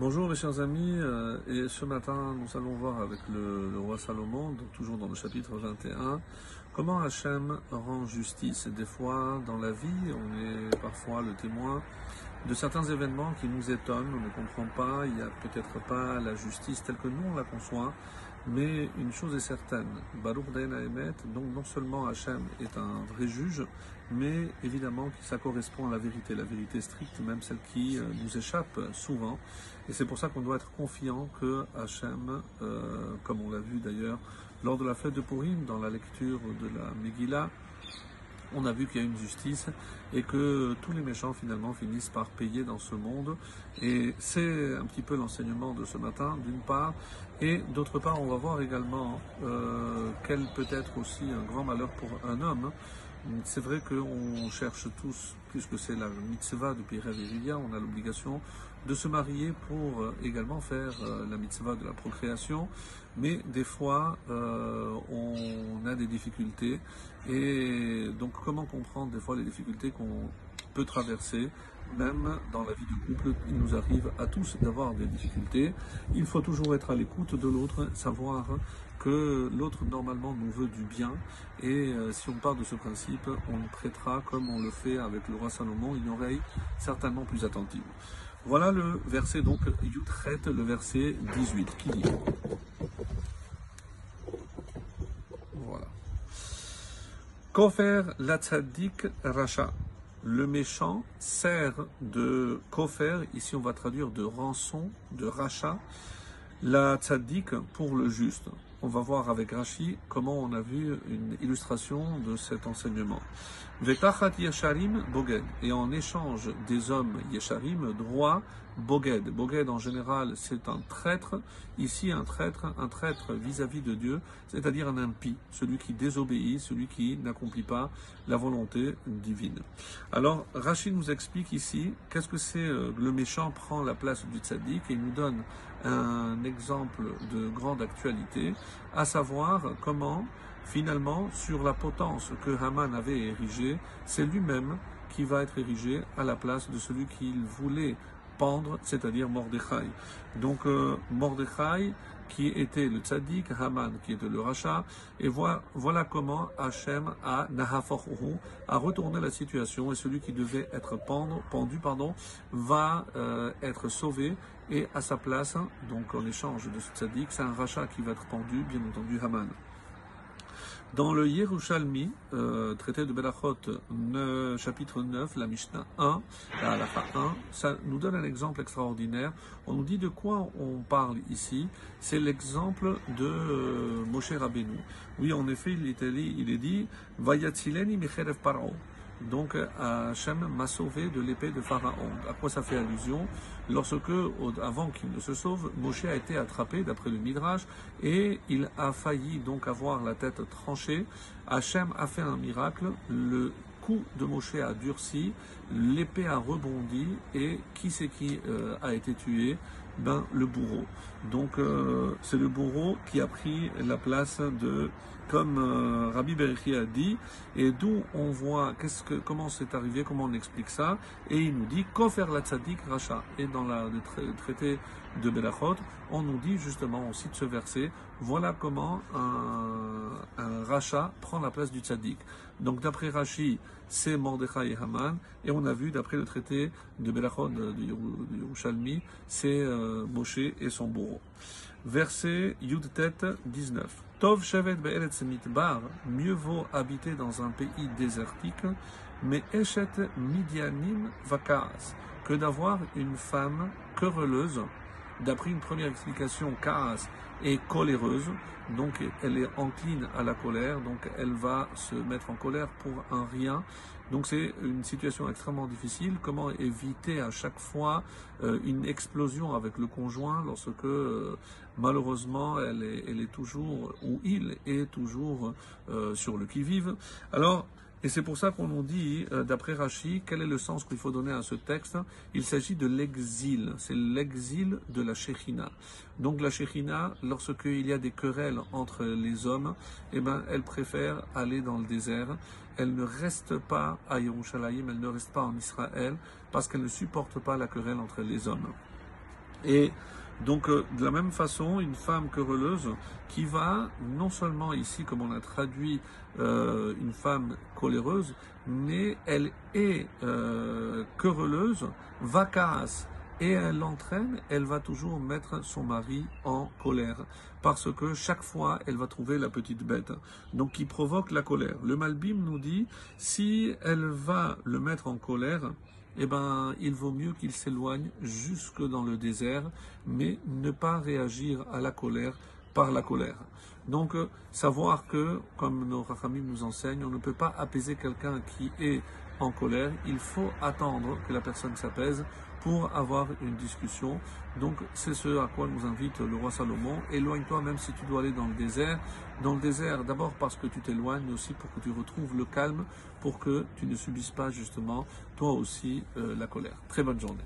Bonjour mes chers amis, euh, et ce matin nous allons voir avec le, roi Salomon, toujours dans le chapitre 21, comment Hachem rend justice. Des fois dans la vie, on est parfois le témoin de certains événements qui nous étonnent, on ne comprend pas, il n'y a peut-être pas la justice telle que nous on la conçoit, mais une chose est certaine, Baruch Dayan donc non seulement Hachem est un vrai juge, mais évidemment que ça correspond à la vérité, la vérité stricte, même celle qui euh, nous échappe souvent. Et c'est pour ça qu'on doit être confiant que Hachem, euh, comme on l'a vu d'ailleurs lors de la fête de Purim, dans la lecture de la Megillah, on a vu qu'il y a une justice et que tous les méchants finalement finissent par payer dans ce monde. Et c'est un petit peu l'enseignement de ce matin, d'une part. Et d'autre part, on va voir également euh, quel peut être aussi un grand malheur pour un homme. C'est vrai qu'on cherche tous, puisque c'est la mitzvah de Pirel et on a l'obligation de se marier pour euh, également faire euh, la mitzvah de la procréation, mais des fois euh, on a des difficultés. Et donc comment comprendre des fois les difficultés qu'on peut traverser même dans la vie du couple, il nous arrive à tous d'avoir des difficultés. Il faut toujours être à l'écoute de l'autre, savoir que l'autre normalement nous veut du bien. Et euh, si on part de ce principe, on prêtera, comme on le fait avec le roi Salomon, une oreille certainement plus attentive. Voilà le verset, donc, Yutret, le verset 18, qui dit Voilà. Kofer la racha? Le méchant sert de kofer, ici on va traduire de rançon, de rachat, la tzaddik pour le juste. On va voir avec Rashi comment on a vu une illustration de cet enseignement. Yesharim boged. Et en échange des hommes yesharim, droit boged. Boged en général c'est un traître. Ici un traître, un traître vis-à-vis de Dieu, c'est-à-dire un impie, celui qui désobéit, celui qui n'accomplit pas la volonté divine. Alors Rachid nous explique ici qu'est-ce que c'est euh, le méchant prend la place du tzaddik et il nous donne un exemple de grande actualité, à savoir comment Finalement, sur la potence que Haman avait érigée, c'est lui-même qui va être érigé à la place de celui qu'il voulait pendre, c'est-à-dire Mordechai. Donc euh, Mordechai, qui était le tzaddik, Haman, qui était le rachat, et voilà, comment Hachem a a retourné la situation, et celui qui devait être pendu, va euh, être sauvé, et à sa place, donc en échange de ce tzaddik, c'est un rachat qui va être pendu, bien entendu Haman. Dans le Yerushalmi, euh, traité de Belachot, chapitre 9, la Mishnah 1, la Halacha 1, ça nous donne un exemple extraordinaire. On nous dit de quoi on parle ici. C'est l'exemple de euh, Moshe Rabbeinu. Oui, en effet, il est, il est dit, Vayatzileni Micherev Paro. Donc Hachem m'a sauvé de l'épée de Pharaon. À quoi ça fait allusion? Lorsque, avant qu'il ne se sauve, Moshe a été attrapé, d'après le Midrash, et il a failli donc avoir la tête tranchée. Hachem a fait un miracle, le coup de Moshe a durci, l'épée a rebondi, et qui c'est qui euh, a été tué? Ben, le bourreau. Donc euh, c'est le bourreau qui a pris la place de, comme euh, Rabbi Berichi a dit, et d'où on voit qu'est-ce que, comment c'est arrivé, comment on explique ça, et il nous dit Kofer la tzadik racha. Et dans le, traité de Belachot, on nous dit justement, on cite ce verset, voilà comment un, un rachat prend la place du tzaddik. Donc d'après Rashi, c'est Mordechai et Haman, et on a vu d'après le traité de Belachot de, Yerushalmi, c'est euh, Moshe et son bourreau. Verset Yudtet 19. Tov Shevet Be'eretz Mitbar, mieux vaut habiter dans un pays désertique, mais Eshet Midianim Vakas, que d'avoir une femme querelleuse D'après une première explication, Kaas est coléreuse, donc elle est encline à la colère, donc elle va se mettre en colère pour un rien. Donc c'est une situation extrêmement difficile. Comment éviter à chaque fois euh, une explosion avec le conjoint lorsque euh, malheureusement elle est, elle est toujours ou il est toujours euh, sur le qui-vive? Alors et c'est pour ça qu'on nous dit, euh, d'après Rachi, quel est le sens qu'il faut donner à ce texte? Il s'agit de l'exil, c'est l'exil de la Shechina. Donc la Shechina, lorsqu'il y a des querelles entre les hommes, eh ben, elle préfère aller dans le désert. Elle ne reste pas à Yerushalayim, elle ne reste pas en Israël, parce qu'elle ne supporte pas la querelle entre les hommes. Donc, euh, de la même façon, une femme querelleuse qui va, non seulement ici, comme on a traduit, euh, une femme coléreuse, mais elle est euh, querelleuse, vacasse, et elle l'entraîne, elle va toujours mettre son mari en colère. Parce que chaque fois, elle va trouver la petite bête. Donc, qui provoque la colère. Le Malbim nous dit, si elle va le mettre en colère, eh ben, il vaut mieux qu'il s'éloigne jusque dans le désert, mais ne pas réagir à la colère par la colère. Donc, euh, savoir que, comme nos rachamim nous enseignent, on ne peut pas apaiser quelqu'un qui est en colère, il faut attendre que la personne s'apaise pour avoir une discussion. Donc c'est ce à quoi nous invite le roi Salomon. Éloigne-toi même si tu dois aller dans le désert. Dans le désert, d'abord parce que tu t'éloignes, mais aussi pour que tu retrouves le calme, pour que tu ne subisses pas justement toi aussi euh, la colère. Très bonne journée.